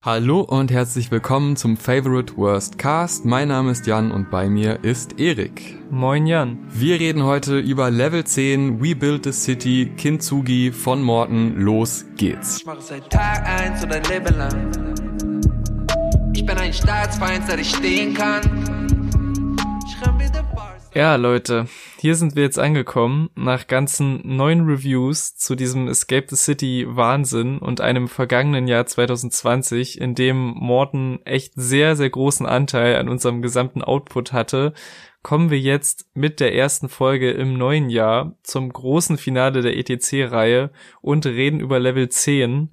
Hallo und herzlich willkommen zum Favorite Worst Cast. Mein Name ist Jan und bei mir ist Erik. Moin Jan. Wir reden heute über Level 10 We Build the City Kintsugi von Morten. Los geht's. Ich mache seit Tag 1 oder Leben lang. Ich bin ein Staatsfeind, seit ich stehen kann. Ich renn. Ja, Leute, hier sind wir jetzt angekommen nach ganzen neun Reviews zu diesem Escape the City Wahnsinn und einem vergangenen Jahr 2020, in dem Morton echt sehr, sehr großen Anteil an unserem gesamten Output hatte, kommen wir jetzt mit der ersten Folge im neuen Jahr zum großen Finale der ETC-Reihe und reden über Level 10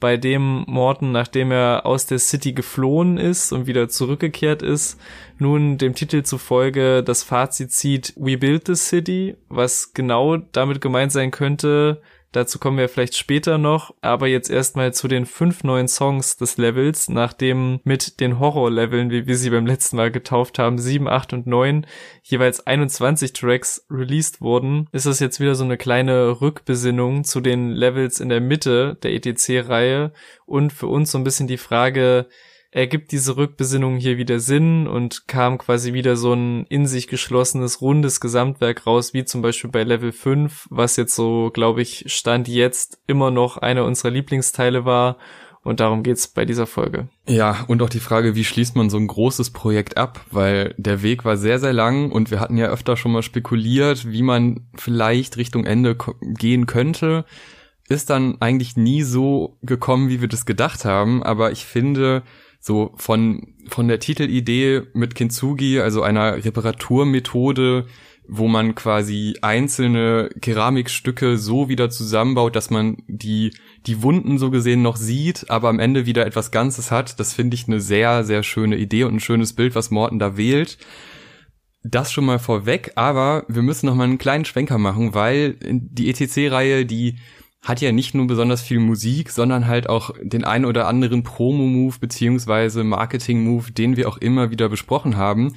bei dem Morton, nachdem er aus der City geflohen ist und wieder zurückgekehrt ist, nun dem Titel zufolge das Fazit zieht, We Build the City, was genau damit gemeint sein könnte, Dazu kommen wir vielleicht später noch, aber jetzt erstmal zu den fünf neuen Songs des Levels, nachdem mit den Horror-Leveln, wie wir sie beim letzten Mal getauft haben, 7, 8 und 9 jeweils 21 Tracks released wurden, ist das jetzt wieder so eine kleine Rückbesinnung zu den Levels in der Mitte der ETC-Reihe und für uns so ein bisschen die Frage, ergibt diese Rückbesinnung hier wieder Sinn und kam quasi wieder so ein in sich geschlossenes, rundes Gesamtwerk raus, wie zum Beispiel bei Level 5, was jetzt so, glaube ich, Stand jetzt immer noch einer unserer Lieblingsteile war. Und darum geht's bei dieser Folge. Ja, und auch die Frage, wie schließt man so ein großes Projekt ab? Weil der Weg war sehr, sehr lang und wir hatten ja öfter schon mal spekuliert, wie man vielleicht Richtung Ende gehen könnte. Ist dann eigentlich nie so gekommen, wie wir das gedacht haben. Aber ich finde, so von, von der Titelidee mit Kintsugi, also einer Reparaturmethode, wo man quasi einzelne Keramikstücke so wieder zusammenbaut, dass man die, die Wunden so gesehen noch sieht, aber am Ende wieder etwas Ganzes hat. Das finde ich eine sehr, sehr schöne Idee und ein schönes Bild, was Morten da wählt. Das schon mal vorweg, aber wir müssen noch mal einen kleinen Schwenker machen, weil die ETC-Reihe, die hat ja nicht nur besonders viel Musik, sondern halt auch den ein oder anderen Promo-Move beziehungsweise Marketing-Move, den wir auch immer wieder besprochen haben.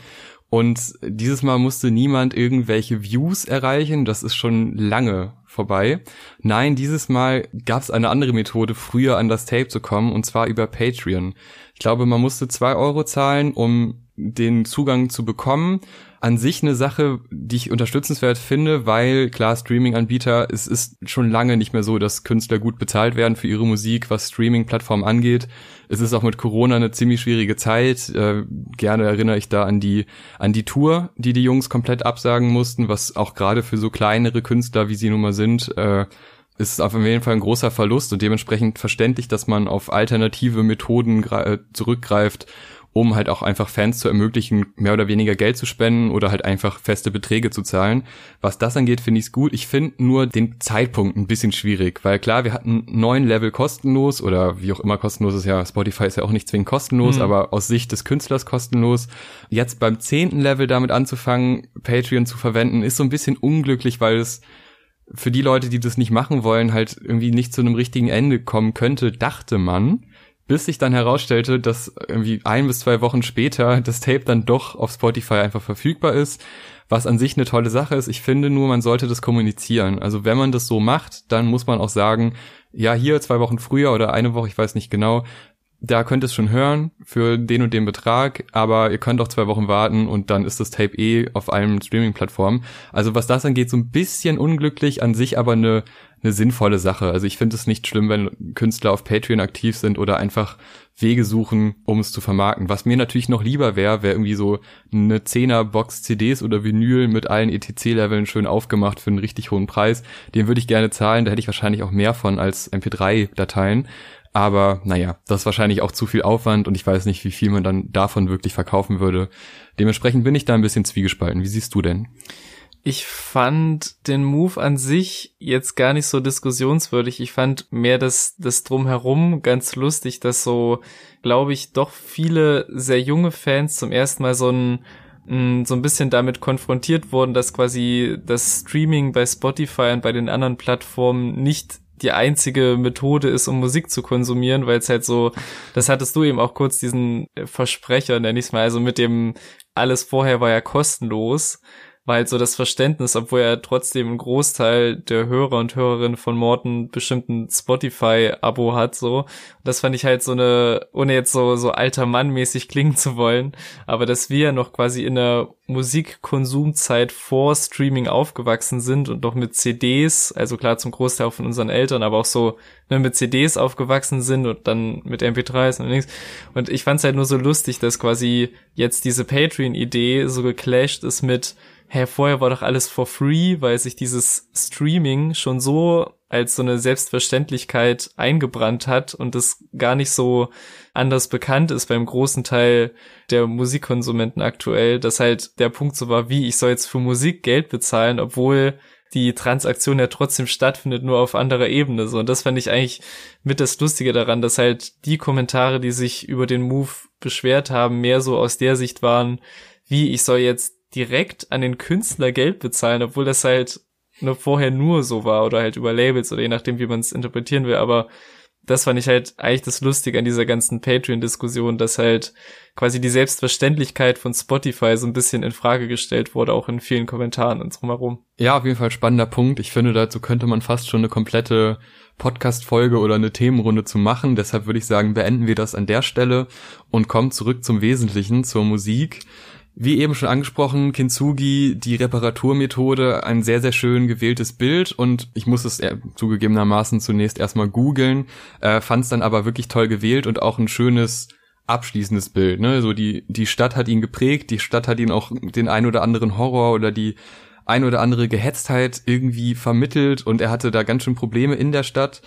Und dieses Mal musste niemand irgendwelche Views erreichen, das ist schon lange vorbei. Nein, dieses Mal gab es eine andere Methode, früher an das Tape zu kommen, und zwar über Patreon. Ich glaube, man musste zwei Euro zahlen, um den Zugang zu bekommen an sich eine Sache, die ich unterstützenswert finde, weil klar, Streaming-Anbieter, es ist schon lange nicht mehr so, dass Künstler gut bezahlt werden für ihre Musik, was Streaming-Plattformen angeht. Es ist auch mit Corona eine ziemlich schwierige Zeit. Äh, gerne erinnere ich da an die, an die Tour, die die Jungs komplett absagen mussten, was auch gerade für so kleinere Künstler, wie sie nun mal sind, äh, ist auf jeden Fall ein großer Verlust und dementsprechend verständlich, dass man auf alternative Methoden äh, zurückgreift, um halt auch einfach Fans zu ermöglichen, mehr oder weniger Geld zu spenden oder halt einfach feste Beträge zu zahlen. Was das angeht, finde ich es gut. Ich finde nur den Zeitpunkt ein bisschen schwierig, weil klar, wir hatten neun Level kostenlos oder wie auch immer kostenlos ist ja, Spotify ist ja auch nicht zwingend kostenlos, mhm. aber aus Sicht des Künstlers kostenlos. Jetzt beim zehnten Level damit anzufangen, Patreon zu verwenden, ist so ein bisschen unglücklich, weil es für die Leute, die das nicht machen wollen, halt irgendwie nicht zu einem richtigen Ende kommen könnte, dachte man bis sich dann herausstellte, dass irgendwie ein bis zwei Wochen später das Tape dann doch auf Spotify einfach verfügbar ist, was an sich eine tolle Sache ist. Ich finde nur, man sollte das kommunizieren. Also wenn man das so macht, dann muss man auch sagen, ja, hier zwei Wochen früher oder eine Woche, ich weiß nicht genau, da könnt ihr es schon hören für den und den Betrag, aber ihr könnt auch zwei Wochen warten und dann ist das Tape eh auf allen Streaming-Plattformen. Also was das angeht, so ein bisschen unglücklich, an sich aber eine eine sinnvolle Sache. Also ich finde es nicht schlimm, wenn Künstler auf Patreon aktiv sind oder einfach Wege suchen, um es zu vermarkten. Was mir natürlich noch lieber wäre, wäre irgendwie so eine Zehner-Box CDs oder Vinyl mit allen ETC-Leveln schön aufgemacht für einen richtig hohen Preis. Den würde ich gerne zahlen, da hätte ich wahrscheinlich auch mehr von als MP3-Dateien. Aber naja, das ist wahrscheinlich auch zu viel Aufwand und ich weiß nicht, wie viel man dann davon wirklich verkaufen würde. Dementsprechend bin ich da ein bisschen zwiegespalten. Wie siehst du denn? Ich fand den Move an sich jetzt gar nicht so diskussionswürdig. Ich fand mehr das, das drumherum ganz lustig, dass so, glaube ich, doch viele sehr junge Fans zum ersten Mal so ein, so ein bisschen damit konfrontiert wurden, dass quasi das Streaming bei Spotify und bei den anderen Plattformen nicht die einzige Methode ist, um Musik zu konsumieren, weil es halt so, das hattest du eben auch kurz diesen Versprecher, nenn ich's mal, also mit dem alles vorher war ja kostenlos war halt so das Verständnis, obwohl er trotzdem einen Großteil der Hörer und Hörerinnen von Morten bestimmten Spotify-Abo hat, so. Das fand ich halt so eine, ohne jetzt so, so alter Mann mäßig klingen zu wollen, aber dass wir noch quasi in der Musikkonsumzeit vor Streaming aufgewachsen sind und noch mit CDs, also klar zum Großteil auch von unseren Eltern, aber auch so ne, mit CDs aufgewachsen sind und dann mit MP3s und nichts. Und ich fand's halt nur so lustig, dass quasi jetzt diese Patreon-Idee so geclasht ist mit hä, vorher war doch alles for free, weil sich dieses Streaming schon so als so eine Selbstverständlichkeit eingebrannt hat und das gar nicht so anders bekannt ist beim großen Teil der Musikkonsumenten aktuell, dass halt der Punkt so war, wie ich soll jetzt für Musik Geld bezahlen, obwohl die Transaktion ja trotzdem stattfindet, nur auf anderer Ebene. So, und das fand ich eigentlich mit das Lustige daran, dass halt die Kommentare, die sich über den Move beschwert haben, mehr so aus der Sicht waren, wie ich soll jetzt direkt an den Künstler Geld bezahlen, obwohl das halt nur vorher nur so war oder halt über Labels oder je nachdem, wie man es interpretieren will. Aber das fand ich halt eigentlich das Lustige an dieser ganzen Patreon-Diskussion, dass halt quasi die Selbstverständlichkeit von Spotify so ein bisschen in Frage gestellt wurde, auch in vielen Kommentaren und drumherum. Ja, auf jeden Fall spannender Punkt. Ich finde, dazu könnte man fast schon eine komplette Podcast-Folge oder eine Themenrunde zu machen. Deshalb würde ich sagen, beenden wir das an der Stelle und kommen zurück zum Wesentlichen, zur Musik. Wie eben schon angesprochen, Kintsugi, die Reparaturmethode, ein sehr, sehr schön gewähltes Bild und ich muss es zugegebenermaßen zunächst erstmal googeln, äh, fand es dann aber wirklich toll gewählt und auch ein schönes abschließendes Bild. Ne? So die, die Stadt hat ihn geprägt, die Stadt hat ihn auch den ein oder anderen Horror oder die ein oder andere Gehetztheit irgendwie vermittelt und er hatte da ganz schön Probleme in der Stadt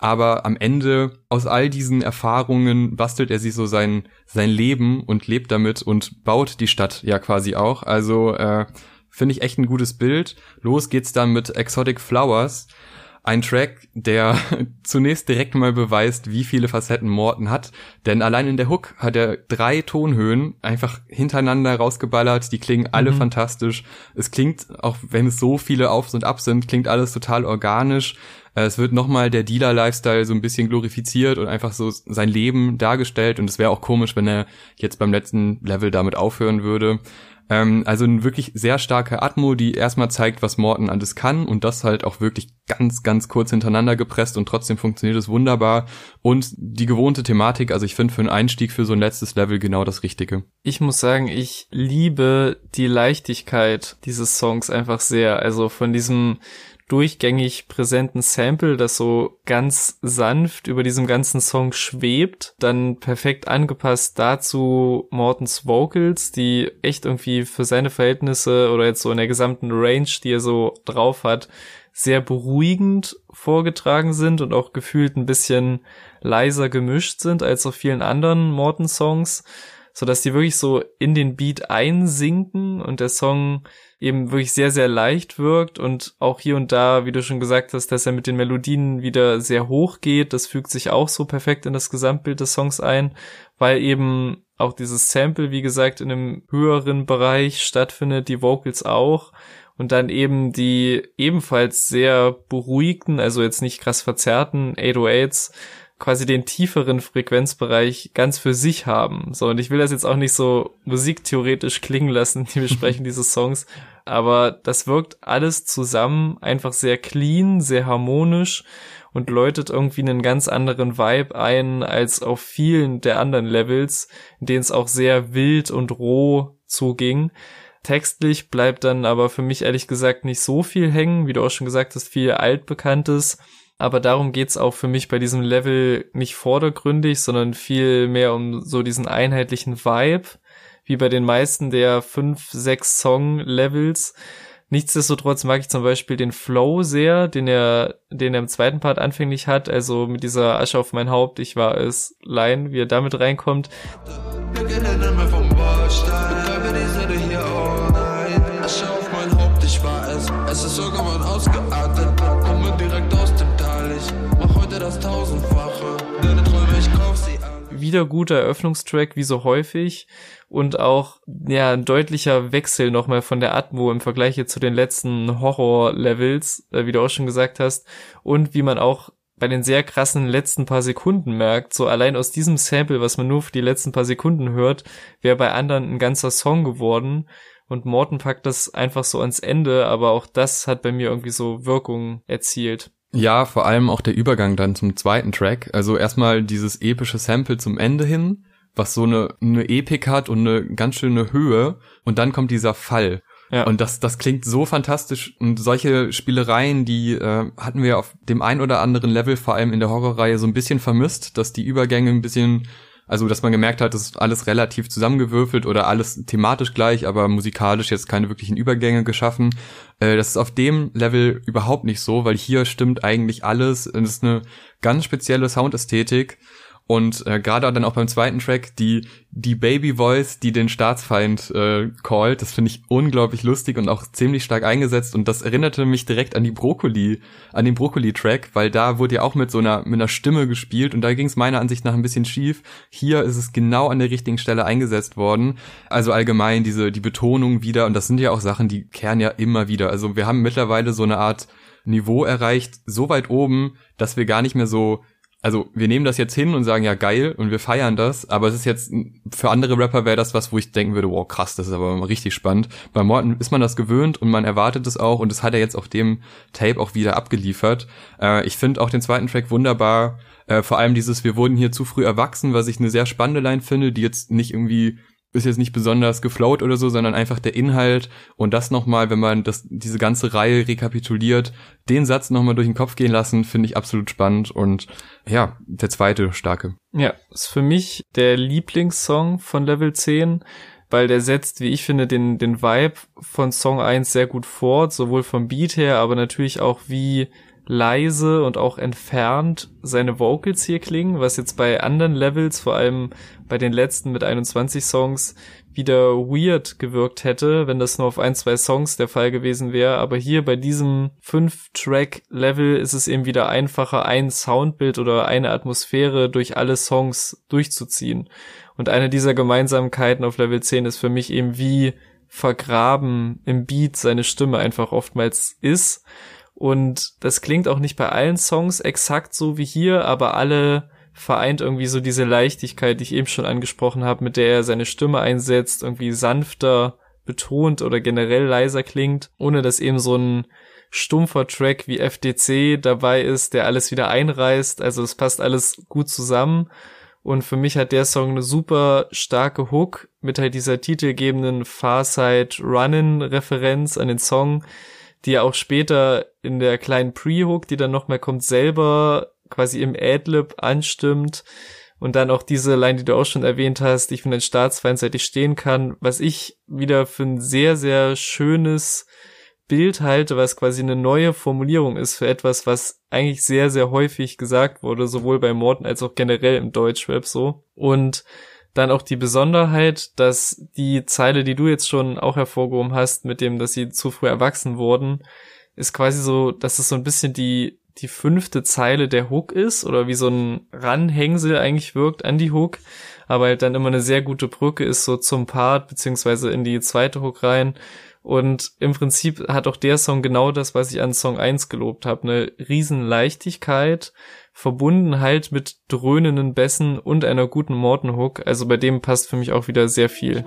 aber am Ende aus all diesen Erfahrungen bastelt er sich so sein sein Leben und lebt damit und baut die Stadt ja quasi auch. Also äh, finde ich echt ein gutes Bild. Los geht's dann mit Exotic Flowers. Ein Track, der zunächst direkt mal beweist, wie viele Facetten Morton hat. Denn allein in der Hook hat er drei Tonhöhen einfach hintereinander rausgeballert. Die klingen alle mhm. fantastisch. Es klingt, auch wenn es so viele Aufs und Abs sind, klingt alles total organisch. Äh, es wird nochmal der Dealer-Lifestyle so ein bisschen glorifiziert und einfach so sein Leben dargestellt. Und es wäre auch komisch, wenn er jetzt beim letzten Level damit aufhören würde. Ähm, also ein wirklich sehr starke Atmo, die erstmal zeigt, was Morton alles kann und das halt auch wirklich ganz, ganz kurz hintereinander gepresst und trotzdem funktioniert es wunderbar. Und die gewohnte Thematik, also ich finde für einen Einstieg für so ein letztes Level genau das Richtige. Ich muss sagen, ich liebe die Leichtigkeit dieses Songs einfach sehr. Also von diesem durchgängig präsenten Sample, das so ganz sanft über diesem ganzen Song schwebt, dann perfekt angepasst dazu Mortens Vocals, die echt irgendwie für seine Verhältnisse oder jetzt so in der gesamten Range, die er so drauf hat, sehr beruhigend vorgetragen sind und auch gefühlt ein bisschen leiser gemischt sind als auf vielen anderen Morton-Songs, so dass die wirklich so in den Beat einsinken und der Song eben wirklich sehr, sehr leicht wirkt und auch hier und da, wie du schon gesagt hast, dass er mit den Melodien wieder sehr hoch geht. Das fügt sich auch so perfekt in das Gesamtbild des Songs ein, weil eben auch dieses Sample, wie gesagt, in einem höheren Bereich stattfindet, die Vocals auch. Und dann eben die ebenfalls sehr beruhigten, also jetzt nicht krass verzerrten 808s quasi den tieferen Frequenzbereich ganz für sich haben. So, und ich will das jetzt auch nicht so musiktheoretisch klingen lassen, die besprechen diese Songs, aber das wirkt alles zusammen einfach sehr clean, sehr harmonisch und läutet irgendwie einen ganz anderen Vibe ein als auf vielen der anderen Levels, in denen es auch sehr wild und roh zuging. Textlich bleibt dann aber für mich ehrlich gesagt nicht so viel hängen, wie du auch schon gesagt hast, viel altbekanntes aber darum geht's auch für mich bei diesem Level nicht vordergründig, sondern viel mehr um so diesen einheitlichen Vibe, wie bei den meisten der fünf, sechs Song-Levels. Nichtsdestotrotz mag ich zum Beispiel den Flow sehr, den er, den er im zweiten Part anfänglich hat, also mit dieser Asche auf mein Haupt, ich war es Line, wie er damit reinkommt. Ausgeartet, Wieder guter Eröffnungstrack, wie so häufig. Und auch, ja, ein deutlicher Wechsel nochmal von der Atmo im Vergleich jetzt zu den letzten Horror-Levels, äh, wie du auch schon gesagt hast. Und wie man auch bei den sehr krassen letzten paar Sekunden merkt, so allein aus diesem Sample, was man nur für die letzten paar Sekunden hört, wäre bei anderen ein ganzer Song geworden. Und Morton packt das einfach so ans Ende, aber auch das hat bei mir irgendwie so Wirkung erzielt. Ja, vor allem auch der Übergang dann zum zweiten Track. Also erstmal dieses epische Sample zum Ende hin, was so eine, eine Epik hat und eine ganz schöne Höhe. Und dann kommt dieser Fall. Ja. Und das, das klingt so fantastisch. Und solche Spielereien, die äh, hatten wir auf dem ein oder anderen Level, vor allem in der Horrorreihe, so ein bisschen vermisst, dass die Übergänge ein bisschen also, dass man gemerkt hat, das ist alles relativ zusammengewürfelt oder alles thematisch gleich, aber musikalisch jetzt keine wirklichen Übergänge geschaffen. Äh, das ist auf dem Level überhaupt nicht so, weil hier stimmt eigentlich alles. Es ist eine ganz spezielle Soundästhetik und äh, gerade dann auch beim zweiten Track die die Baby Voice, die den Staatsfeind äh, callt, das finde ich unglaublich lustig und auch ziemlich stark eingesetzt und das erinnerte mich direkt an die Brokkoli, an den Brokkoli Track, weil da wurde ja auch mit so einer mit einer Stimme gespielt und da ging es meiner Ansicht nach ein bisschen schief. Hier ist es genau an der richtigen Stelle eingesetzt worden. Also allgemein diese die Betonung wieder und das sind ja auch Sachen, die kehren ja immer wieder. Also wir haben mittlerweile so eine Art Niveau erreicht, so weit oben, dass wir gar nicht mehr so also wir nehmen das jetzt hin und sagen ja geil und wir feiern das, aber es ist jetzt für andere Rapper wäre das was, wo ich denken würde, wow krass, das ist aber richtig spannend. Bei Morton ist man das gewöhnt und man erwartet es auch und das hat er jetzt auf dem Tape auch wieder abgeliefert. Äh, ich finde auch den zweiten Track wunderbar, äh, vor allem dieses wir wurden hier zu früh erwachsen, was ich eine sehr spannende Line finde, die jetzt nicht irgendwie ist jetzt nicht besonders geflowt oder so, sondern einfach der Inhalt und das nochmal, wenn man das, diese ganze Reihe rekapituliert, den Satz nochmal durch den Kopf gehen lassen, finde ich absolut spannend und ja, der zweite starke. Ja, ist für mich der Lieblingssong von Level 10, weil der setzt, wie ich finde, den, den Vibe von Song 1 sehr gut fort, sowohl vom Beat her, aber natürlich auch wie leise und auch entfernt seine Vocals hier klingen, was jetzt bei anderen Levels, vor allem bei den letzten mit 21 Songs, wieder weird gewirkt hätte, wenn das nur auf ein, zwei Songs der Fall gewesen wäre. Aber hier bei diesem 5-Track-Level ist es eben wieder einfacher, ein Soundbild oder eine Atmosphäre durch alle Songs durchzuziehen. Und eine dieser Gemeinsamkeiten auf Level 10 ist für mich eben wie vergraben im Beat seine Stimme einfach oftmals ist und das klingt auch nicht bei allen Songs exakt so wie hier, aber alle vereint irgendwie so diese Leichtigkeit, die ich eben schon angesprochen habe, mit der er seine Stimme einsetzt, irgendwie sanfter betont oder generell leiser klingt, ohne dass eben so ein stumpfer Track wie FDC dabei ist, der alles wieder einreißt. Also es passt alles gut zusammen. Und für mich hat der Song eine super starke Hook mit halt dieser titelgebenden Farside Runnin Referenz an den Song, die ja auch später in der kleinen Pre-Hook, die dann noch mehr kommt, selber quasi im Adlib anstimmt. Und dann auch diese Line, die du auch schon erwähnt hast, ich bin ein Staatsfeind, seit ich stehen kann, was ich wieder für ein sehr, sehr schönes Bild halte, was quasi eine neue Formulierung ist für etwas, was eigentlich sehr, sehr häufig gesagt wurde, sowohl bei Morten als auch generell im Deutschrap so. Und dann auch die Besonderheit, dass die Zeile, die du jetzt schon auch hervorgehoben hast, mit dem, dass sie zu früh erwachsen wurden, ist quasi so, dass es so ein bisschen die, die fünfte Zeile der Hook ist oder wie so ein Ranhängsel eigentlich wirkt an die Hook, aber halt dann immer eine sehr gute Brücke ist so zum Part beziehungsweise in die zweite Hook rein. Und im Prinzip hat auch der Song genau das, was ich an Song 1 gelobt habe. Eine riesen Leichtigkeit, verbunden halt mit dröhnenden Bässen und einer guten Morton Hook. Also bei dem passt für mich auch wieder sehr viel.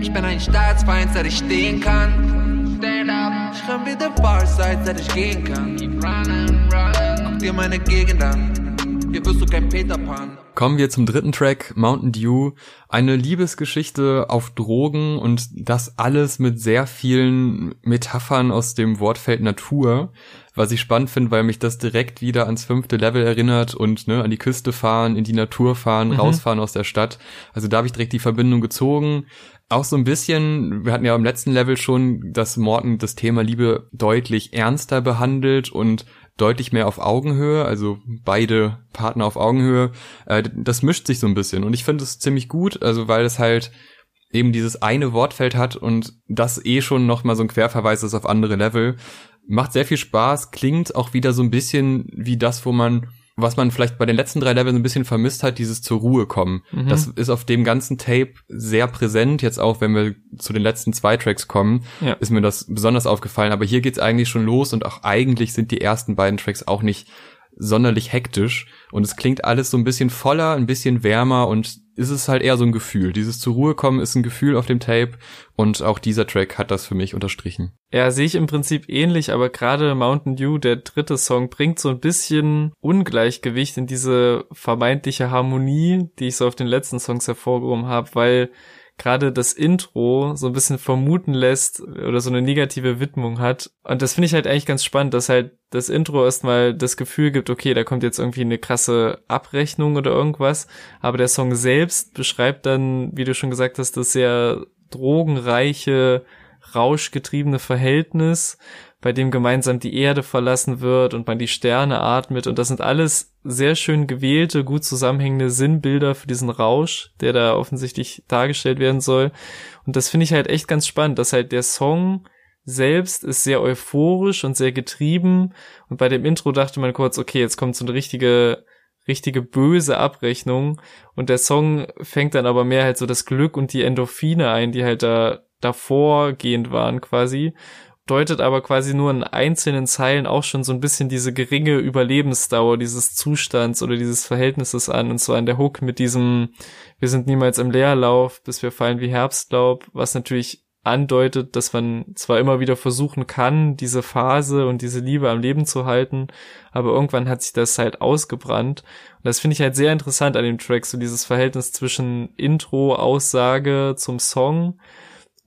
Ich bin ein Staatsfeind, seit ich stehen kann. Stand up. Ich renn wieder Bars, seit ich gehen kann. Keep running, running. Guck dir meine Gegend an. Hier wirst du kein Peter Pan. Kommen wir zum dritten Track, Mountain Dew. Eine Liebesgeschichte auf Drogen und das alles mit sehr vielen Metaphern aus dem Wortfeld Natur. Was ich spannend finde, weil mich das direkt wieder ans fünfte Level erinnert und ne, an die Küste fahren, in die Natur fahren, mhm. rausfahren aus der Stadt. Also da habe ich direkt die Verbindung gezogen. Auch so ein bisschen, wir hatten ja im letzten Level schon, dass Morton das Thema Liebe deutlich ernster behandelt und deutlich mehr auf Augenhöhe, also beide Partner auf Augenhöhe. Äh, das mischt sich so ein bisschen und ich finde es ziemlich gut, also weil es halt eben dieses eine Wortfeld hat und das eh schon noch mal so ein Querverweis ist auf andere Level. Macht sehr viel Spaß, klingt auch wieder so ein bisschen wie das, wo man was man vielleicht bei den letzten drei Leveln ein bisschen vermisst hat, dieses zur Ruhe kommen. Mhm. Das ist auf dem ganzen Tape sehr präsent. Jetzt auch, wenn wir zu den letzten zwei Tracks kommen, ja. ist mir das besonders aufgefallen. Aber hier geht's eigentlich schon los und auch eigentlich sind die ersten beiden Tracks auch nicht sonderlich hektisch. Und es klingt alles so ein bisschen voller, ein bisschen wärmer und ist es halt eher so ein Gefühl. Dieses zur Ruhe kommen ist ein Gefühl auf dem Tape und auch dieser Track hat das für mich unterstrichen. Ja, sehe ich im Prinzip ähnlich, aber gerade Mountain Dew, der dritte Song, bringt so ein bisschen Ungleichgewicht in diese vermeintliche Harmonie, die ich so auf den letzten Songs hervorgehoben habe, weil gerade das Intro so ein bisschen vermuten lässt oder so eine negative Widmung hat. Und das finde ich halt eigentlich ganz spannend, dass halt das Intro erstmal das Gefühl gibt, okay, da kommt jetzt irgendwie eine krasse Abrechnung oder irgendwas. Aber der Song selbst beschreibt dann, wie du schon gesagt hast, das sehr drogenreiche, rauschgetriebene Verhältnis bei dem gemeinsam die Erde verlassen wird und man die Sterne atmet. Und das sind alles sehr schön gewählte, gut zusammenhängende Sinnbilder für diesen Rausch, der da offensichtlich dargestellt werden soll. Und das finde ich halt echt ganz spannend, dass halt der Song selbst ist sehr euphorisch und sehr getrieben. Und bei dem Intro dachte man kurz, okay, jetzt kommt so eine richtige richtige böse Abrechnung und der Song fängt dann aber mehr halt so das Glück und die Endorphine ein, die halt da davor gehend waren quasi deutet aber quasi nur in einzelnen Zeilen auch schon so ein bisschen diese geringe Überlebensdauer dieses Zustands oder dieses Verhältnisses an. Und zwar in der Hook mit diesem, wir sind niemals im Leerlauf, bis wir fallen wie Herbstlaub, was natürlich andeutet, dass man zwar immer wieder versuchen kann, diese Phase und diese Liebe am Leben zu halten, aber irgendwann hat sich das halt ausgebrannt. Und das finde ich halt sehr interessant an dem Track, so dieses Verhältnis zwischen Intro, Aussage zum Song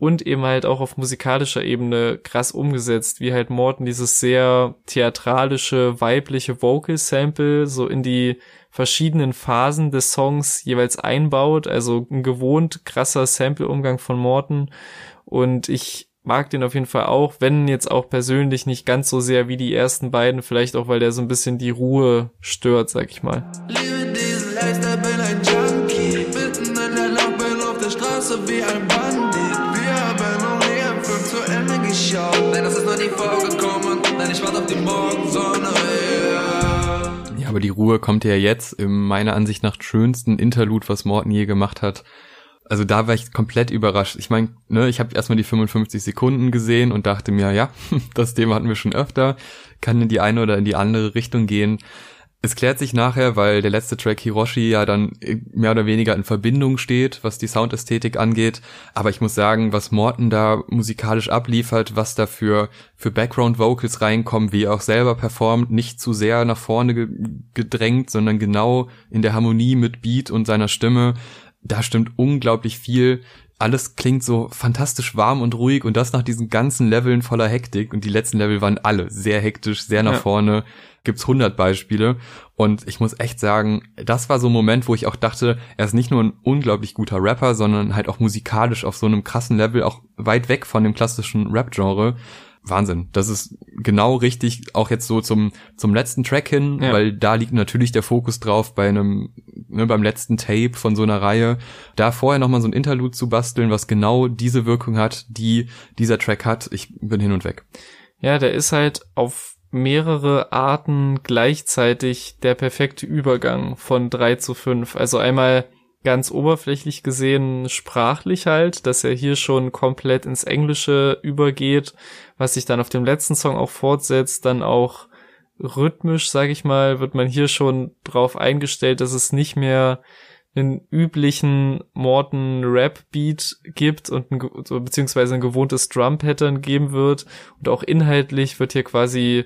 und eben halt auch auf musikalischer Ebene krass umgesetzt, wie halt Morton dieses sehr theatralische, weibliche Vocal Sample so in die verschiedenen Phasen des Songs jeweils einbaut, also ein gewohnt krasser Sample-Umgang von Morton und ich mag den auf jeden Fall auch, wenn jetzt auch persönlich nicht ganz so sehr wie die ersten beiden, vielleicht auch, weil der so ein bisschen die Ruhe stört, sag ich mal. Liebe diesen Lifestyle, bin ein Junkie, mitten in der Lampe auf der Straße wie ein geschaut. Nein, das ist noch nie vorgekommen. Nein, ich warte auf die Morgensonne. Yeah. Ja, aber die Ruhe kommt ja jetzt im meiner Ansicht nach schönsten Interlude, was Morten je gemacht hat. Also da war ich komplett überrascht. Ich meine, ne, ich habe erstmal die 55 Sekunden gesehen und dachte mir, ja, das Thema hatten wir schon öfter, kann in die eine oder in die andere Richtung gehen. Es klärt sich nachher, weil der letzte Track Hiroshi ja dann mehr oder weniger in Verbindung steht, was die Soundästhetik angeht. Aber ich muss sagen, was Morton da musikalisch abliefert, was da für, für Background Vocals reinkommen, wie er auch selber performt, nicht zu sehr nach vorne gedrängt, sondern genau in der Harmonie mit Beat und seiner Stimme. Da stimmt unglaublich viel alles klingt so fantastisch warm und ruhig und das nach diesen ganzen Leveln voller Hektik und die letzten Level waren alle sehr hektisch, sehr nach ja. vorne. Gibt's hundert Beispiele und ich muss echt sagen, das war so ein Moment, wo ich auch dachte, er ist nicht nur ein unglaublich guter Rapper, sondern halt auch musikalisch auf so einem krassen Level, auch weit weg von dem klassischen Rap-Genre. Wahnsinn. Das ist genau richtig, auch jetzt so zum, zum letzten Track hin, ja. weil da liegt natürlich der Fokus drauf bei einem, ne, beim letzten Tape von so einer Reihe. Da vorher nochmal so ein Interlude zu basteln, was genau diese Wirkung hat, die dieser Track hat. Ich bin hin und weg. Ja, der ist halt auf mehrere Arten gleichzeitig der perfekte Übergang von drei zu fünf. Also einmal ganz oberflächlich gesehen sprachlich halt, dass er hier schon komplett ins Englische übergeht, was sich dann auf dem letzten Song auch fortsetzt, dann auch rhythmisch, sag ich mal, wird man hier schon drauf eingestellt, dass es nicht mehr einen üblichen Morton Rap Beat gibt und ein, beziehungsweise ein gewohntes Drum Pattern geben wird und auch inhaltlich wird hier quasi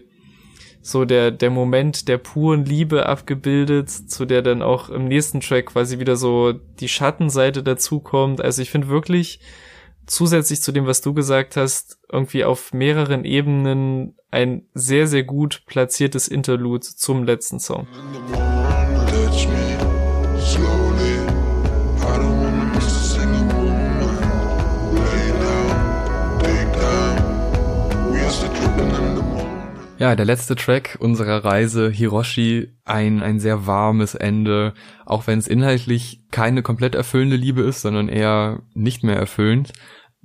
so der, der Moment der puren Liebe abgebildet, zu der dann auch im nächsten Track quasi wieder so die Schattenseite dazukommt. Also ich finde wirklich zusätzlich zu dem, was du gesagt hast, irgendwie auf mehreren Ebenen ein sehr, sehr gut platziertes Interlude zum letzten Song. Ja, der letzte Track unserer Reise, Hiroshi, ein, ein sehr warmes Ende, auch wenn es inhaltlich keine komplett erfüllende Liebe ist, sondern eher nicht mehr erfüllend.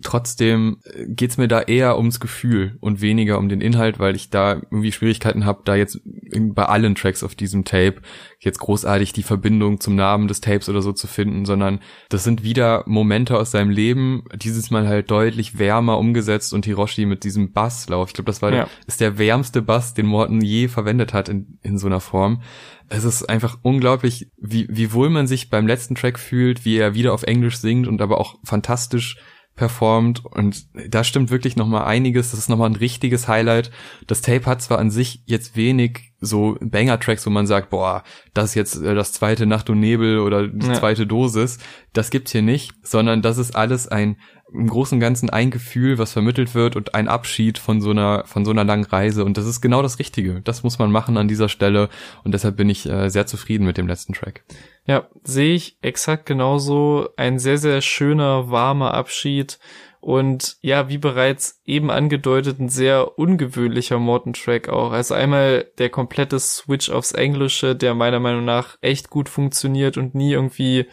Trotzdem äh, geht's mir da eher ums Gefühl und weniger um den Inhalt, weil ich da irgendwie Schwierigkeiten habe, da jetzt bei allen Tracks auf diesem Tape jetzt großartig die Verbindung zum Namen des Tapes oder so zu finden, sondern das sind wieder Momente aus seinem Leben, dieses Mal halt deutlich wärmer umgesetzt und Hiroshi mit diesem Basslauf. Ich glaube, das war ja. ist der wärmste Bass, den Morton je verwendet hat in, in so einer Form. Es ist einfach unglaublich, wie, wie wohl man sich beim letzten Track fühlt, wie er wieder auf Englisch singt und aber auch fantastisch performt und da stimmt wirklich noch mal einiges. Das ist noch mal ein richtiges Highlight. Das Tape hat zwar an sich jetzt wenig so Banger-Tracks, wo man sagt, boah, das ist jetzt äh, das zweite Nacht und Nebel oder die ja. zweite Dosis. Das gibt's hier nicht, sondern das ist alles ein im Großen und Ganzen ein Gefühl, was vermittelt wird und ein Abschied von so einer von so einer langen Reise und das ist genau das Richtige. Das muss man machen an dieser Stelle und deshalb bin ich äh, sehr zufrieden mit dem letzten Track. Ja, sehe ich exakt genauso. Ein sehr sehr schöner warmer Abschied und ja, wie bereits eben angedeutet, ein sehr ungewöhnlicher Morton-Track auch. Also einmal der komplette Switch aufs Englische, der meiner Meinung nach echt gut funktioniert und nie irgendwie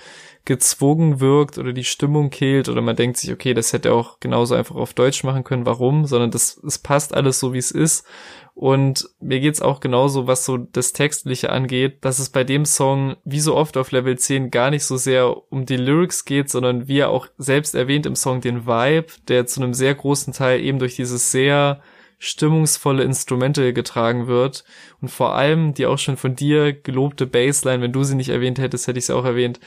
gezwungen wirkt oder die Stimmung kehlt oder man denkt sich, okay, das hätte er auch genauso einfach auf Deutsch machen können, warum, sondern das, es passt alles so, wie es ist. Und mir geht's auch genauso, was so das Textliche angeht, dass es bei dem Song, wie so oft auf Level 10, gar nicht so sehr um die Lyrics geht, sondern wie er auch selbst erwähnt im Song den Vibe, der zu einem sehr großen Teil eben durch dieses sehr stimmungsvolle Instrumente getragen wird. Und vor allem die auch schon von dir gelobte Bassline, wenn du sie nicht erwähnt hättest, hätte ich sie auch erwähnt,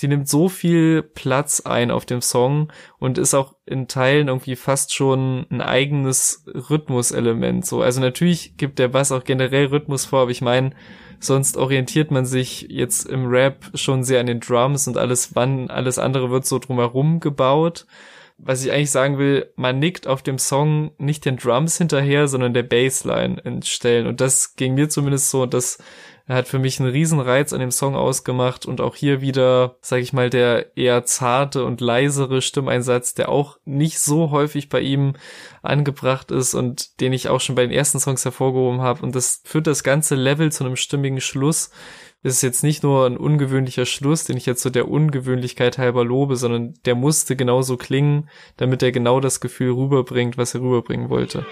die nimmt so viel Platz ein auf dem Song und ist auch in Teilen irgendwie fast schon ein eigenes Rhythmuselement. So, also natürlich gibt der Bass auch generell Rhythmus vor, aber ich meine, sonst orientiert man sich jetzt im Rap schon sehr an den Drums und alles wann, alles andere wird so drumherum gebaut was ich eigentlich sagen will, man nickt auf dem Song nicht den Drums hinterher, sondern der Bassline in Stellen. Und das ging mir zumindest so, das hat für mich einen riesen Reiz an dem Song ausgemacht und auch hier wieder, sag ich mal, der eher zarte und leisere Stimmeinsatz, der auch nicht so häufig bei ihm angebracht ist und den ich auch schon bei den ersten Songs hervorgehoben habe. Und das führt das ganze Level zu einem stimmigen Schluss, es ist jetzt nicht nur ein ungewöhnlicher Schluss, den ich jetzt so der Ungewöhnlichkeit halber lobe, sondern der musste genauso klingen, damit er genau das Gefühl rüberbringt, was er rüberbringen wollte.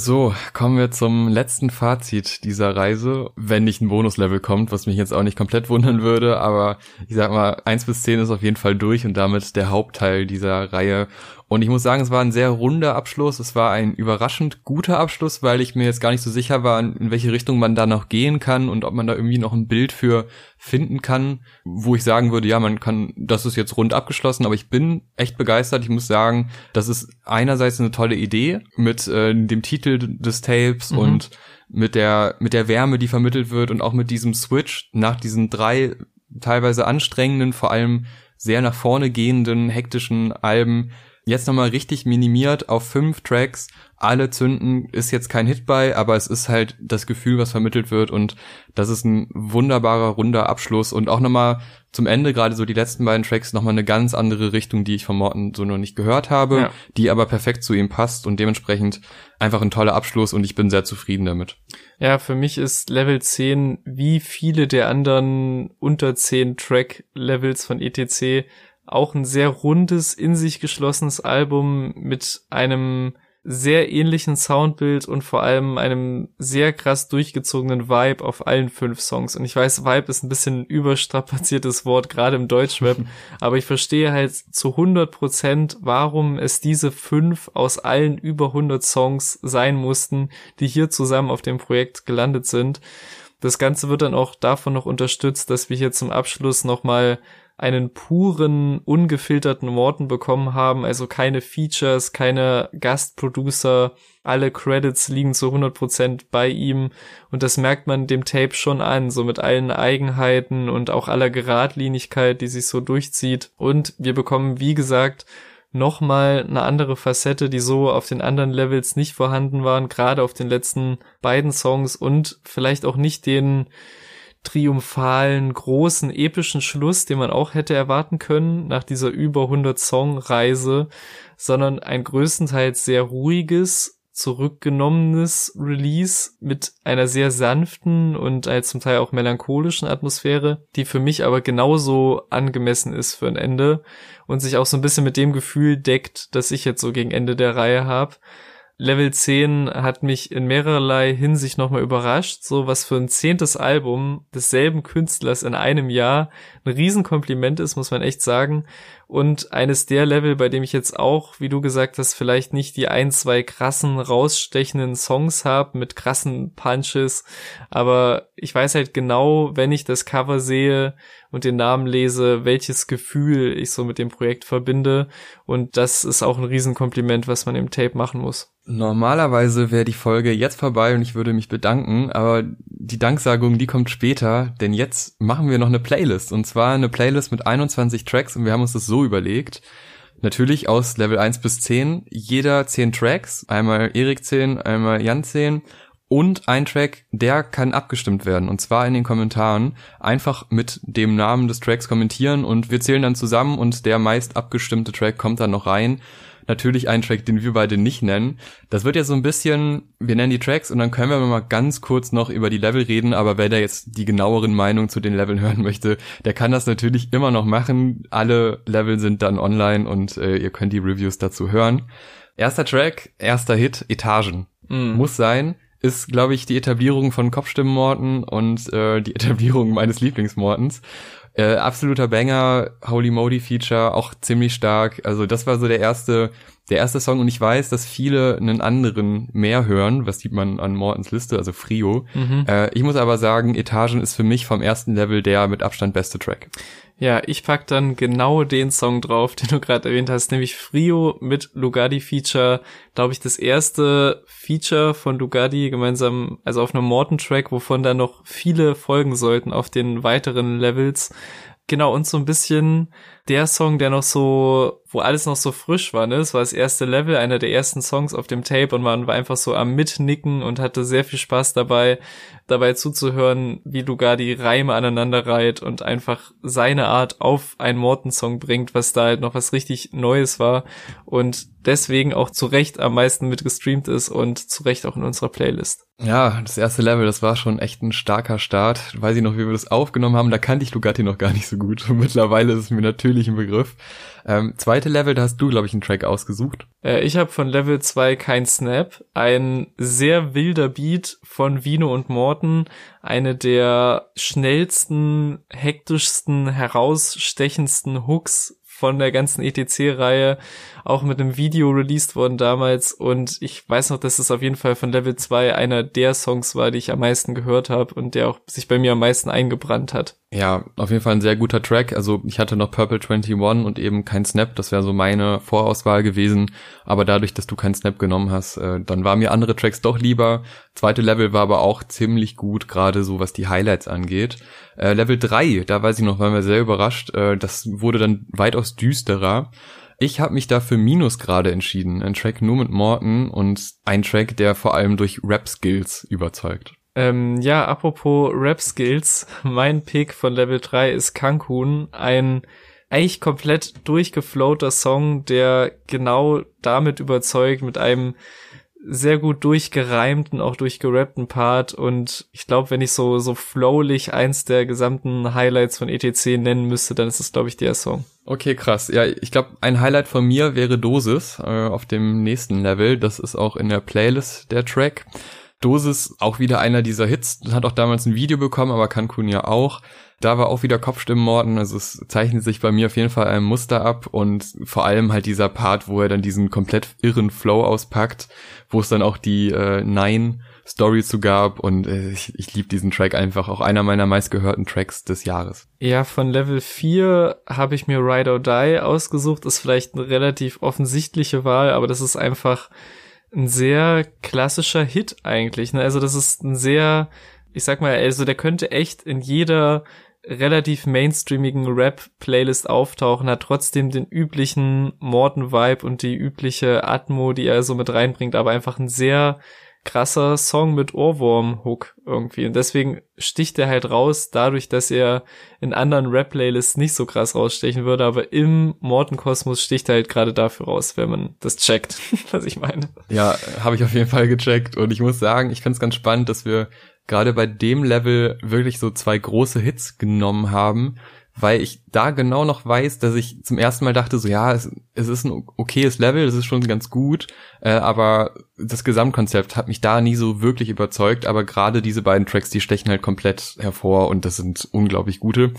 So, kommen wir zum letzten Fazit dieser Reise, wenn nicht ein Bonuslevel kommt, was mich jetzt auch nicht komplett wundern würde, aber ich sag mal, eins bis zehn ist auf jeden Fall durch und damit der Hauptteil dieser Reihe. Und ich muss sagen, es war ein sehr runder Abschluss. Es war ein überraschend guter Abschluss, weil ich mir jetzt gar nicht so sicher war, in welche Richtung man da noch gehen kann und ob man da irgendwie noch ein Bild für finden kann, wo ich sagen würde, ja, man kann, das ist jetzt rund abgeschlossen, aber ich bin echt begeistert. Ich muss sagen, das ist einerseits eine tolle Idee mit äh, dem Titel des Tapes mhm. und mit der, mit der Wärme, die vermittelt wird und auch mit diesem Switch nach diesen drei teilweise anstrengenden, vor allem sehr nach vorne gehenden, hektischen Alben jetzt nochmal richtig minimiert auf fünf Tracks. Alle zünden, ist jetzt kein Hit bei, aber es ist halt das Gefühl, was vermittelt wird und das ist ein wunderbarer, runder Abschluss und auch nochmal zum Ende, gerade so die letzten beiden Tracks, nochmal eine ganz andere Richtung, die ich von Morten so noch nicht gehört habe, ja. die aber perfekt zu ihm passt und dementsprechend einfach ein toller Abschluss und ich bin sehr zufrieden damit. Ja, für mich ist Level 10 wie viele der anderen unter 10 Track Levels von ETC auch ein sehr rundes, in sich geschlossenes Album mit einem sehr ähnlichen Soundbild und vor allem einem sehr krass durchgezogenen Vibe auf allen fünf Songs. Und ich weiß, Vibe ist ein bisschen ein überstrapaziertes Wort, gerade im Deutschrap, aber ich verstehe halt zu 100 Prozent, warum es diese fünf aus allen über 100 Songs sein mussten, die hier zusammen auf dem Projekt gelandet sind. Das Ganze wird dann auch davon noch unterstützt, dass wir hier zum Abschluss nochmal einen puren, ungefilterten Morten bekommen haben, also keine Features, keine Gastproducer, alle Credits liegen zu 100% bei ihm. Und das merkt man dem Tape schon an, so mit allen Eigenheiten und auch aller Geradlinigkeit, die sich so durchzieht. Und wir bekommen, wie gesagt, nochmal eine andere Facette, die so auf den anderen Levels nicht vorhanden waren, gerade auf den letzten beiden Songs und vielleicht auch nicht den triumphalen, großen, epischen Schluss, den man auch hätte erwarten können nach dieser über 100 Song Reise, sondern ein größtenteils sehr ruhiges, zurückgenommenes Release mit einer sehr sanften und zum Teil auch melancholischen Atmosphäre, die für mich aber genauso angemessen ist für ein Ende und sich auch so ein bisschen mit dem Gefühl deckt, das ich jetzt so gegen Ende der Reihe habe. Level 10 hat mich in mehrerlei Hinsicht nochmal überrascht, so was für ein zehntes Album desselben Künstlers in einem Jahr ein Riesenkompliment ist, muss man echt sagen und eines der Level, bei dem ich jetzt auch, wie du gesagt hast, vielleicht nicht die ein, zwei krassen, rausstechenden Songs habe mit krassen Punches, aber ich weiß halt genau, wenn ich das Cover sehe und den Namen lese, welches Gefühl ich so mit dem Projekt verbinde und das ist auch ein Riesenkompliment, was man im Tape machen muss. Normalerweise wäre die Folge jetzt vorbei und ich würde mich bedanken, aber die Danksagung, die kommt später, denn jetzt machen wir noch eine Playlist und zwar eine Playlist mit 21 Tracks und wir haben uns das so überlegt. Natürlich aus Level 1 bis 10, jeder 10 Tracks, einmal Erik 10, einmal Jan 10 und ein Track, der kann abgestimmt werden und zwar in den Kommentaren einfach mit dem Namen des Tracks kommentieren und wir zählen dann zusammen und der meist abgestimmte Track kommt dann noch rein natürlich einen Track, den wir beide nicht nennen. Das wird ja so ein bisschen, wir nennen die Tracks und dann können wir mal ganz kurz noch über die Level reden, aber wer da jetzt die genaueren Meinungen zu den Leveln hören möchte, der kann das natürlich immer noch machen. Alle Level sind dann online und äh, ihr könnt die Reviews dazu hören. Erster Track, erster Hit, Etagen. Mm. Muss sein ist, glaube ich, die Etablierung von Kopfstimmenmorten und äh, die Etablierung meines Lieblingsmortens. Äh, absoluter Banger, Holy Modi Feature, auch ziemlich stark. Also das war so der erste, der erste Song und ich weiß, dass viele einen anderen mehr hören. Was sieht man an Mortens Liste? Also Frio. Mhm. Äh, ich muss aber sagen, Etagen ist für mich vom ersten Level der mit Abstand beste Track. Ja, ich pack dann genau den Song drauf, den du gerade erwähnt hast, nämlich Frio mit Lugardi Feature. Glaube ich, das erste Feature von Lugardi gemeinsam, also auf einem Morton-Track, wovon da noch viele folgen sollten auf den weiteren Levels. Genau, und so ein bisschen der Song, der noch so, wo alles noch so frisch war, ne? Es war das erste Level, einer der ersten Songs auf dem Tape und man war einfach so am Mitnicken und hatte sehr viel Spaß dabei, dabei zuzuhören, wie Lugardi Reime aneinander reiht und einfach seine Art auf einen Morton-Song bringt, was da halt noch was richtig Neues war und deswegen auch zu Recht am meisten mitgestreamt ist und zu Recht auch in unserer Playlist. Ja, das erste Level, das war schon echt ein starker Start. Weiß ich noch, wie wir das aufgenommen haben, da kannte ich Lugatti noch gar nicht so gut. Und mittlerweile ist es mir natürlich ein Begriff. Ähm, zweite Level, da hast du, glaube ich, einen Track ausgesucht. Äh, ich habe von Level 2 kein Snap. Ein sehr wilder Beat von Vino und Morten. Eine der schnellsten, hektischsten, herausstechendsten Hooks von der ganzen ETC-Reihe, auch mit einem Video released worden damals und ich weiß noch, dass es auf jeden Fall von Level 2 einer der Songs war, die ich am meisten gehört habe und der auch sich bei mir am meisten eingebrannt hat. Ja, auf jeden Fall ein sehr guter Track. Also ich hatte noch Purple 21 und eben kein Snap, das wäre so meine Vorauswahl gewesen, aber dadurch, dass du keinen Snap genommen hast, äh, dann waren mir andere Tracks doch lieber. Zweite Level war aber auch ziemlich gut, gerade so was die Highlights angeht. Äh, Level 3, da weiß ich noch, waren wir sehr überrascht. Äh, das wurde dann weitaus düsterer. Ich habe mich da für Minus gerade entschieden. Ein Track nur mit Morton und ein Track, der vor allem durch Rap-Skills überzeugt. Ähm, ja, apropos Rap-Skills, mein Pick von Level 3 ist Cancun, ein eigentlich komplett durchgeflowter Song, der genau damit überzeugt, mit einem sehr gut durchgereimten, auch durchgerappten Part und ich glaube, wenn ich so so flowlich eins der gesamten Highlights von ETC nennen müsste, dann ist es glaube ich der Song. Okay, krass. Ja, ich glaube, ein Highlight von mir wäre Dosis äh, auf dem nächsten Level. Das ist auch in der Playlist der Track. Dosis auch wieder einer dieser Hits, hat auch damals ein Video bekommen, aber Cancun ja auch. Da war auch wieder Kopfstimmenmorden, also es zeichnet sich bei mir auf jeden Fall ein Muster ab und vor allem halt dieser Part, wo er dann diesen komplett irren Flow auspackt, wo es dann auch die äh, Nine Story zu gab und äh, ich, ich liebe diesen Track einfach, auch einer meiner meistgehörten Tracks des Jahres. Ja, von Level 4 habe ich mir Ride or Die ausgesucht, ist vielleicht eine relativ offensichtliche Wahl, aber das ist einfach ein sehr klassischer Hit eigentlich. Ne? Also das ist ein sehr, ich sag mal, also der könnte echt in jeder relativ mainstreamigen Rap-Playlist auftauchen, hat trotzdem den üblichen Morton-Vibe und die übliche Atmo, die er so mit reinbringt, aber einfach ein sehr krasser Song mit Ohrwurm-Hook irgendwie. Und deswegen sticht er halt raus, dadurch, dass er in anderen Rap-Playlists nicht so krass rausstechen würde, aber im Morton-Kosmos sticht er halt gerade dafür raus, wenn man das checkt, was ich meine. Ja, habe ich auf jeden Fall gecheckt. Und ich muss sagen, ich finde es ganz spannend, dass wir gerade bei dem Level wirklich so zwei große Hits genommen haben weil ich da genau noch weiß, dass ich zum ersten Mal dachte, so ja, es, es ist ein okayes Level, es ist schon ganz gut, äh, aber das Gesamtkonzept hat mich da nie so wirklich überzeugt, aber gerade diese beiden Tracks, die stechen halt komplett hervor und das sind unglaublich gute.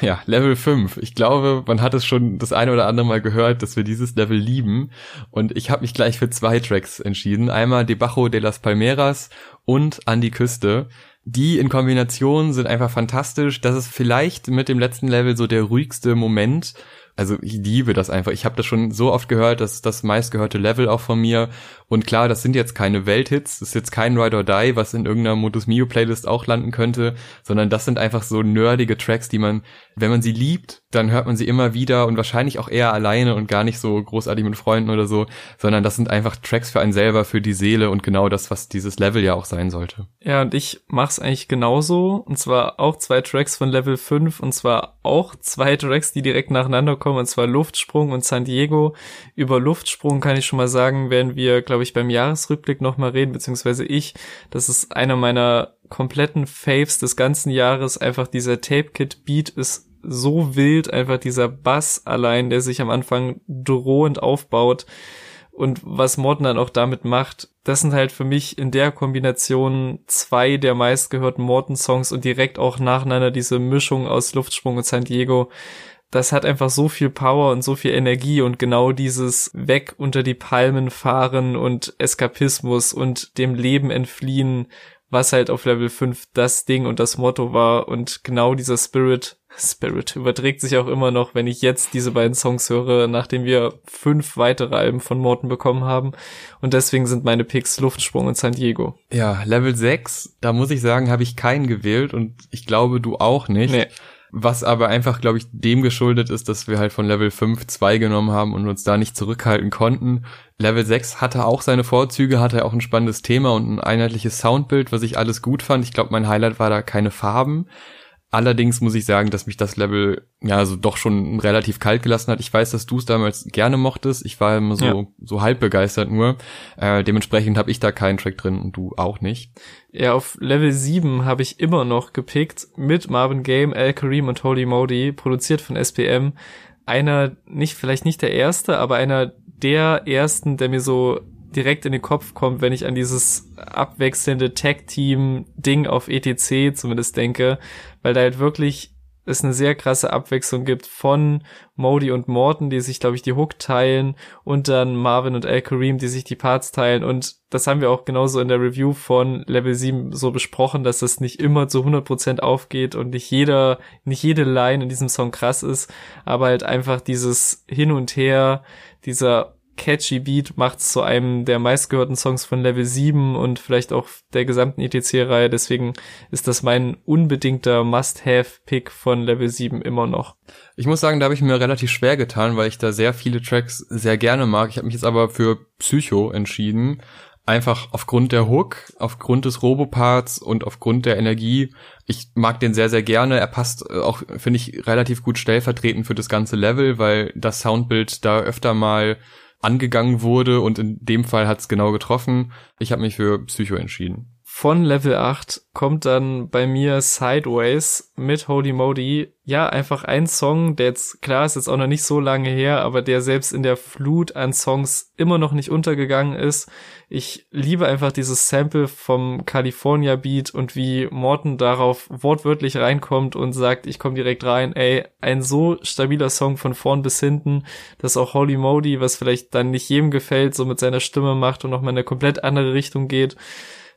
Ja, Level 5. Ich glaube, man hat es schon das eine oder andere Mal gehört, dass wir dieses Level lieben. Und ich habe mich gleich für zwei Tracks entschieden. Einmal Debajo de las Palmeras und An die Küste die in Kombination sind einfach fantastisch. Das ist vielleicht mit dem letzten Level so der ruhigste Moment also ich liebe das einfach. Ich habe das schon so oft gehört, das ist das meistgehörte Level auch von mir. Und klar, das sind jetzt keine Welthits, das ist jetzt kein Ride or Die, was in irgendeiner Modus Mio Playlist auch landen könnte, sondern das sind einfach so nerdige Tracks, die man, wenn man sie liebt, dann hört man sie immer wieder und wahrscheinlich auch eher alleine und gar nicht so großartig mit Freunden oder so, sondern das sind einfach Tracks für einen selber, für die Seele und genau das, was dieses Level ja auch sein sollte. Ja, und ich mach's eigentlich genauso, und zwar auch zwei Tracks von Level 5 und zwar auch zwei Tracks, die direkt nacheinander kommen, und zwar Luftsprung und San Diego. Über Luftsprung kann ich schon mal sagen, werden wir, glaube ich, beim Jahresrückblick nochmal reden, beziehungsweise ich. Das ist einer meiner kompletten Faves des ganzen Jahres. Einfach dieser Tape-Kit-Beat ist so wild, einfach dieser Bass allein, der sich am Anfang drohend aufbaut. Und was Morten dann auch damit macht, das sind halt für mich in der Kombination zwei der meistgehörten Morton-Songs und direkt auch nacheinander diese Mischung aus Luftsprung und San Diego. Das hat einfach so viel Power und so viel Energie und genau dieses weg unter die Palmen fahren und Eskapismus und dem Leben entfliehen, was halt auf Level 5 das Ding und das Motto war und genau dieser Spirit Spirit überträgt sich auch immer noch, wenn ich jetzt diese beiden Songs höre, nachdem wir fünf weitere Alben von Morton bekommen haben. Und deswegen sind meine Picks Luftsprung und San Diego. Ja, Level 6, da muss ich sagen, habe ich keinen gewählt und ich glaube, du auch nicht. Nee. Was aber einfach, glaube ich, dem geschuldet ist, dass wir halt von Level 5 2 genommen haben und uns da nicht zurückhalten konnten. Level 6 hatte auch seine Vorzüge, hatte auch ein spannendes Thema und ein einheitliches Soundbild, was ich alles gut fand. Ich glaube, mein Highlight war da keine Farben. Allerdings muss ich sagen, dass mich das Level ja also doch schon relativ kalt gelassen hat. Ich weiß, dass du es damals gerne mochtest. Ich war immer so ja. so halb begeistert nur. Äh, dementsprechend habe ich da keinen Track drin und du auch nicht. Ja, auf Level 7 habe ich immer noch gepickt mit Marvin Game, Al Kareem und Holy Modi, produziert von SPM. Einer nicht vielleicht nicht der erste, aber einer der ersten, der mir so direkt in den Kopf kommt, wenn ich an dieses abwechselnde Tag-Team-Ding auf ETC zumindest denke, weil da halt wirklich es eine sehr krasse Abwechslung gibt von Modi und Morton, die sich, glaube ich, die Hook teilen und dann Marvin und Al Kareem, die sich die Parts teilen. Und das haben wir auch genauso in der Review von Level 7 so besprochen, dass das nicht immer zu 100% aufgeht und nicht jeder, nicht jede Line in diesem Song krass ist, aber halt einfach dieses Hin und Her, dieser catchy Beat macht es zu einem der meistgehörten Songs von Level 7 und vielleicht auch der gesamten ETC-Reihe. Deswegen ist das mein unbedingter Must-Have-Pick von Level 7 immer noch. Ich muss sagen, da habe ich mir relativ schwer getan, weil ich da sehr viele Tracks sehr gerne mag. Ich habe mich jetzt aber für Psycho entschieden. Einfach aufgrund der Hook, aufgrund des Roboparts und aufgrund der Energie. Ich mag den sehr, sehr gerne. Er passt äh, auch, finde ich, relativ gut stellvertretend für das ganze Level, weil das Soundbild da öfter mal angegangen wurde und in dem Fall hat es genau getroffen. Ich habe mich für Psycho entschieden. Von Level 8 kommt dann bei mir Sideways mit Holy Modi. Ja, einfach ein Song, der jetzt, klar, ist jetzt auch noch nicht so lange her, aber der selbst in der Flut an Songs immer noch nicht untergegangen ist. Ich liebe einfach dieses Sample vom California Beat und wie Morton darauf wortwörtlich reinkommt und sagt, ich komme direkt rein. Ey, ein so stabiler Song von vorn bis hinten, dass auch Holy Modi, was vielleicht dann nicht jedem gefällt, so mit seiner Stimme macht und nochmal in eine komplett andere Richtung geht.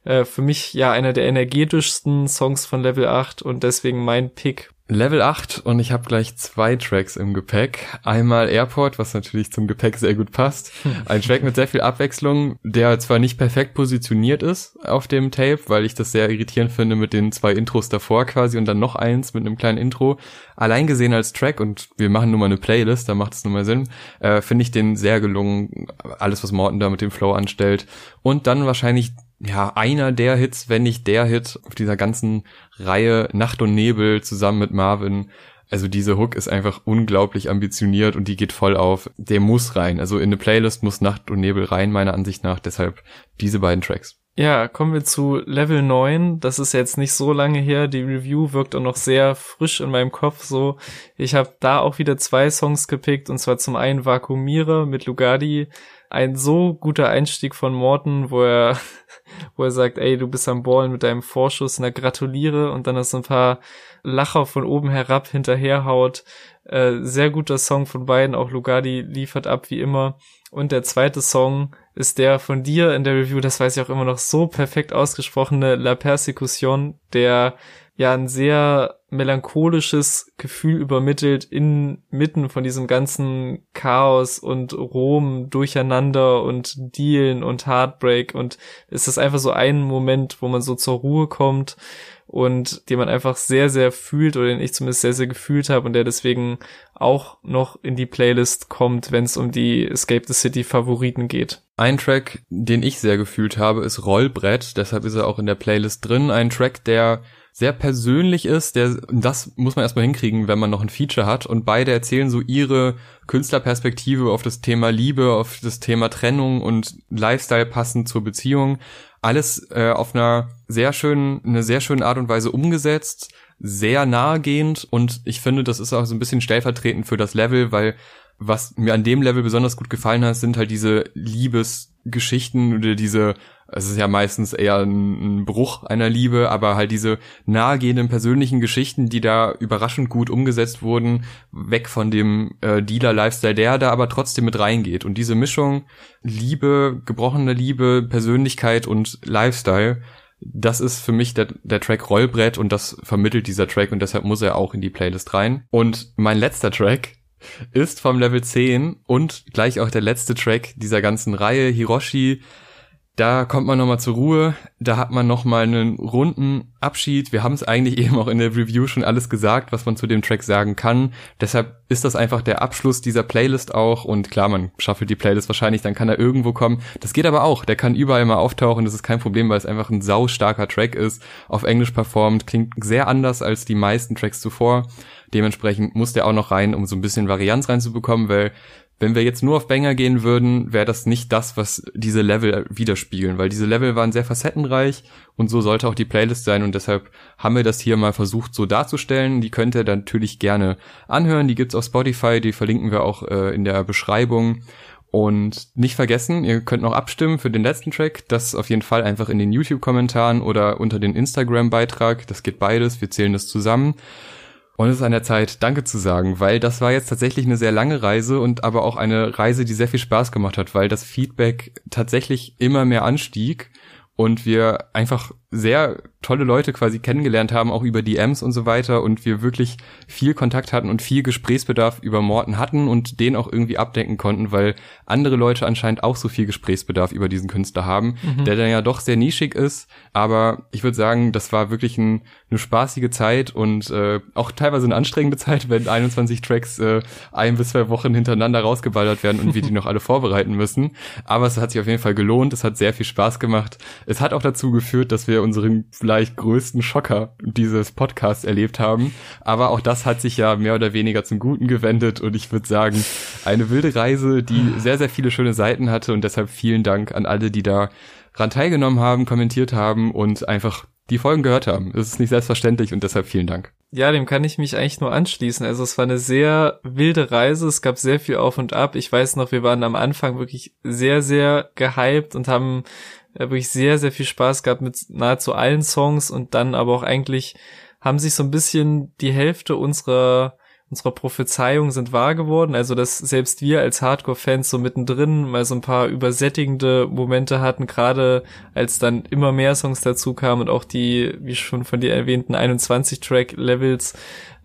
Äh, für mich ja einer der energetischsten Songs von Level 8 und deswegen mein Pick. Level 8 und ich habe gleich zwei Tracks im Gepäck. Einmal Airport, was natürlich zum Gepäck sehr gut passt. Ein Track mit sehr viel Abwechslung, der zwar nicht perfekt positioniert ist auf dem Tape, weil ich das sehr irritierend finde mit den zwei Intros davor quasi und dann noch eins mit einem kleinen Intro. Allein gesehen als Track und wir machen nur mal eine Playlist, da macht es nur mal Sinn, äh, finde ich den sehr gelungen, alles was Morten da mit dem Flow anstellt. Und dann wahrscheinlich ja, einer der Hits, wenn nicht der Hit auf dieser ganzen Reihe Nacht und Nebel zusammen mit Marvin. Also diese Hook ist einfach unglaublich ambitioniert und die geht voll auf. Der muss rein. Also in eine Playlist muss Nacht und Nebel rein, meiner Ansicht nach. Deshalb diese beiden Tracks. Ja, kommen wir zu Level 9. Das ist jetzt nicht so lange her. Die Review wirkt auch noch sehr frisch in meinem Kopf so. Ich habe da auch wieder zwei Songs gepickt und zwar zum einen Vakuumierer mit Lugardi. Ein so guter Einstieg von Morton, wo er, wo er sagt, ey, du bist am Ballen mit deinem Vorschuss, na gratuliere und dann du ein paar Lacher von oben herab hinterherhaut. Äh, sehr guter Song von beiden, auch Lugardi liefert ab wie immer. Und der zweite Song ist der von dir in der Review, das weiß ich auch immer noch, so perfekt ausgesprochene La Persecution, der ja ein sehr melancholisches Gefühl übermittelt inmitten von diesem ganzen Chaos und Rom durcheinander und Dealen und Heartbreak und es ist einfach so ein Moment, wo man so zur Ruhe kommt und den man einfach sehr, sehr fühlt oder den ich zumindest sehr, sehr gefühlt habe und der deswegen auch noch in die Playlist kommt, wenn es um die Escape the City Favoriten geht. Ein Track, den ich sehr gefühlt habe, ist Rollbrett, deshalb ist er auch in der Playlist drin. Ein Track, der sehr persönlich ist, der, das muss man erstmal hinkriegen, wenn man noch ein Feature hat. Und beide erzählen so ihre Künstlerperspektive auf das Thema Liebe, auf das Thema Trennung und Lifestyle passend zur Beziehung. Alles äh, auf einer sehr schönen, eine sehr schöne Art und Weise umgesetzt, sehr nahegehend. Und ich finde, das ist auch so ein bisschen stellvertretend für das Level, weil was mir an dem Level besonders gut gefallen hat, sind halt diese Liebesgeschichten oder diese es ist ja meistens eher ein, ein, Bruch einer Liebe, aber halt diese nahegehenden persönlichen Geschichten, die da überraschend gut umgesetzt wurden, weg von dem äh, Dealer-Lifestyle, der da aber trotzdem mit reingeht. Und diese Mischung Liebe, gebrochene Liebe, Persönlichkeit und Lifestyle, das ist für mich der, der Track Rollbrett und das vermittelt dieser Track und deshalb muss er auch in die Playlist rein. Und mein letzter Track ist vom Level 10 und gleich auch der letzte Track dieser ganzen Reihe, Hiroshi da kommt man nochmal zur Ruhe, da hat man nochmal einen runden Abschied. Wir haben es eigentlich eben auch in der Review schon alles gesagt, was man zu dem Track sagen kann. Deshalb ist das einfach der Abschluss dieser Playlist auch. Und klar, man schaffelt die Playlist wahrscheinlich, dann kann er irgendwo kommen. Das geht aber auch, der kann überall mal auftauchen, das ist kein Problem, weil es einfach ein sau starker Track ist. Auf Englisch performt, klingt sehr anders als die meisten Tracks zuvor. Dementsprechend muss der auch noch rein, um so ein bisschen Varianz reinzubekommen, weil wenn wir jetzt nur auf Banger gehen würden, wäre das nicht das, was diese Level widerspiegeln, weil diese Level waren sehr facettenreich und so sollte auch die Playlist sein und deshalb haben wir das hier mal versucht so darzustellen. Die könnt ihr natürlich gerne anhören, die gibt's auf Spotify, die verlinken wir auch äh, in der Beschreibung. Und nicht vergessen, ihr könnt noch abstimmen für den letzten Track. Das auf jeden Fall einfach in den YouTube-Kommentaren oder unter den Instagram-Beitrag. Das geht beides. Wir zählen das zusammen. Und es ist an der Zeit, Danke zu sagen, weil das war jetzt tatsächlich eine sehr lange Reise und aber auch eine Reise, die sehr viel Spaß gemacht hat, weil das Feedback tatsächlich immer mehr anstieg und wir einfach sehr tolle Leute quasi kennengelernt haben, auch über DMs und so weiter und wir wirklich viel Kontakt hatten und viel Gesprächsbedarf über Morten hatten und den auch irgendwie abdecken konnten, weil andere Leute anscheinend auch so viel Gesprächsbedarf über diesen Künstler haben, mhm. der dann ja doch sehr nischig ist, aber ich würde sagen, das war wirklich ein, eine spaßige Zeit und äh, auch teilweise eine anstrengende Zeit, wenn 21 Tracks äh, ein bis zwei Wochen hintereinander rausgeballert werden und wir die noch alle vorbereiten müssen, aber es hat sich auf jeden Fall gelohnt, es hat sehr viel Spaß gemacht. Es hat auch dazu geführt, dass wir unseren vielleicht größten Schocker dieses Podcasts erlebt haben. Aber auch das hat sich ja mehr oder weniger zum Guten gewendet und ich würde sagen, eine wilde Reise, die sehr, sehr viele schöne Seiten hatte und deshalb vielen Dank an alle, die da ran teilgenommen haben, kommentiert haben und einfach die Folgen gehört haben. Es ist nicht selbstverständlich und deshalb vielen Dank. Ja, dem kann ich mich eigentlich nur anschließen. Also es war eine sehr wilde Reise, es gab sehr viel auf und ab. Ich weiß noch, wir waren am Anfang wirklich sehr, sehr gehypt und haben wirklich sehr, sehr viel Spaß gehabt mit nahezu allen Songs und dann aber auch eigentlich haben sich so ein bisschen die Hälfte unserer unserer Prophezeiung sind wahr geworden. Also, dass selbst wir als Hardcore-Fans so mittendrin mal so ein paar übersättigende Momente hatten, gerade als dann immer mehr Songs dazu kamen und auch die, wie schon von dir erwähnten, 21-Track-Levels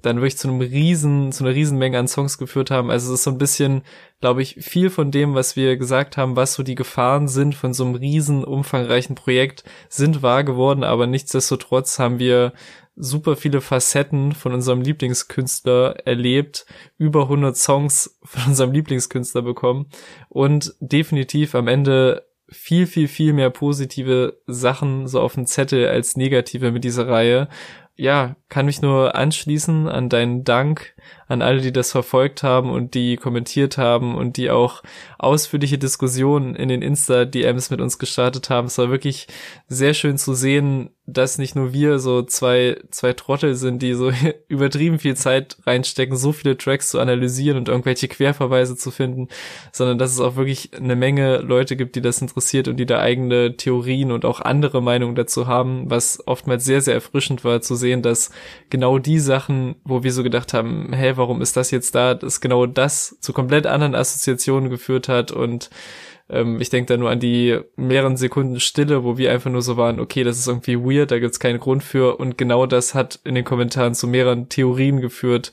dann wirklich zu einem riesen, zu einer riesen Menge an Songs geführt haben. Also es ist so ein bisschen, glaube ich, viel von dem, was wir gesagt haben, was so die Gefahren sind von so einem riesen, umfangreichen Projekt, sind wahr geworden, aber nichtsdestotrotz haben wir super viele Facetten von unserem Lieblingskünstler erlebt, über 100 Songs von unserem Lieblingskünstler bekommen und definitiv am Ende viel, viel, viel mehr positive Sachen so auf dem Zettel als negative mit dieser Reihe. Ja, kann mich nur anschließen an deinen Dank an alle, die das verfolgt haben und die kommentiert haben und die auch ausführliche Diskussionen in den Insta-DMs mit uns gestartet haben. Es war wirklich sehr schön zu sehen, dass nicht nur wir so zwei, zwei Trottel sind, die so übertrieben viel Zeit reinstecken, so viele Tracks zu analysieren und irgendwelche Querverweise zu finden, sondern dass es auch wirklich eine Menge Leute gibt, die das interessiert und die da eigene Theorien und auch andere Meinungen dazu haben, was oftmals sehr, sehr erfrischend war zu sehen, dass genau die Sachen, wo wir so gedacht haben, hä, warum ist das jetzt da, dass genau das zu komplett anderen Assoziationen geführt hat und ähm, ich denke da nur an die mehreren Sekunden Stille, wo wir einfach nur so waren, okay, das ist irgendwie weird, da gibt's keinen Grund für und genau das hat in den Kommentaren zu mehreren Theorien geführt,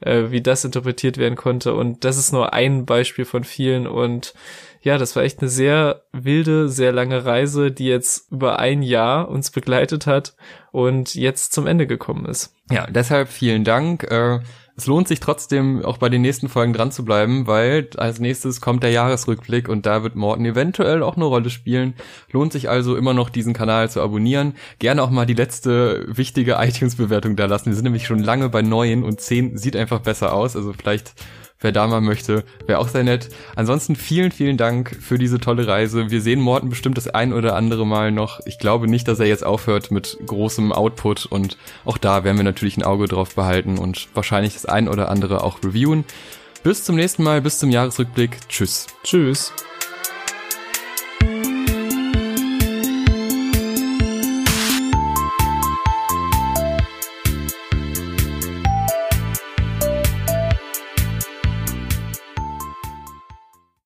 äh, wie das interpretiert werden konnte und das ist nur ein Beispiel von vielen und ja, das war echt eine sehr wilde, sehr lange Reise, die jetzt über ein Jahr uns begleitet hat und jetzt zum Ende gekommen ist. Ja, deshalb vielen Dank. Äh es lohnt sich trotzdem auch bei den nächsten Folgen dran zu bleiben, weil als nächstes kommt der Jahresrückblick und da wird Morten eventuell auch eine Rolle spielen. Lohnt sich also immer noch diesen Kanal zu abonnieren. Gerne auch mal die letzte wichtige iTunes-Bewertung da lassen. Wir sind nämlich schon lange bei neun und zehn sieht einfach besser aus. Also vielleicht wer da mal möchte, wäre auch sehr nett. Ansonsten vielen, vielen Dank für diese tolle Reise. Wir sehen Morten bestimmt das ein oder andere Mal noch. Ich glaube nicht, dass er jetzt aufhört mit großem Output und auch da werden wir natürlich ein Auge drauf behalten und wahrscheinlich das ein oder andere auch reviewen. Bis zum nächsten Mal, bis zum Jahresrückblick. Tschüss. Tschüss.